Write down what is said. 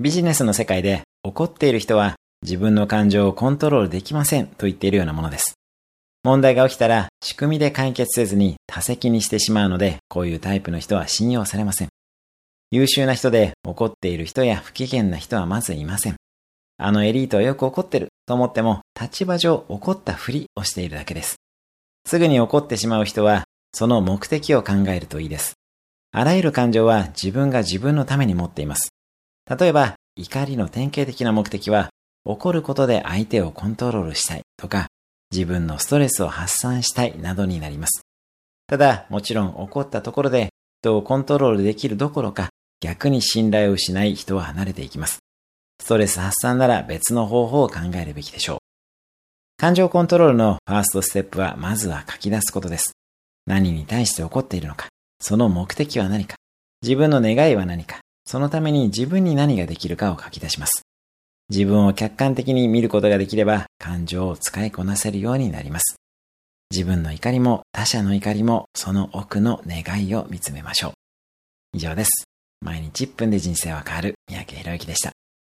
ビジネスの世界で怒っている人は自分の感情をコントロールできませんと言っているようなものです。問題が起きたら仕組みで解決せずに多責にしてしまうので、こういうタイプの人は信用されません。優秀な人で怒っている人や不機嫌な人はまずいません。あのエリートはよく怒ってると思っても立場上怒ったふりをしているだけです。すぐに怒ってしまう人はその目的を考えるといいです。あらゆる感情は自分が自分のために持っています。例えば、怒りの典型的な目的は、怒ることで相手をコントロールしたいとか、自分のストレスを発散したいなどになります。ただ、もちろん怒ったところで人をコントロールできるどころか、逆に信頼を失い人は離れていきます。ストレス発散なら別の方法を考えるべきでしょう。感情コントロールのファーストステップはまずは書き出すことです。何に対して怒っているのか、その目的は何か、自分の願いは何か、そのために自分に何ができるかを書き出します。自分を客観的に見ることができれば感情を使いこなせるようになります。自分の怒りも他者の怒りもその奥の願いを見つめましょう。以上です。毎日1分で人生は変わる三宅博之でした。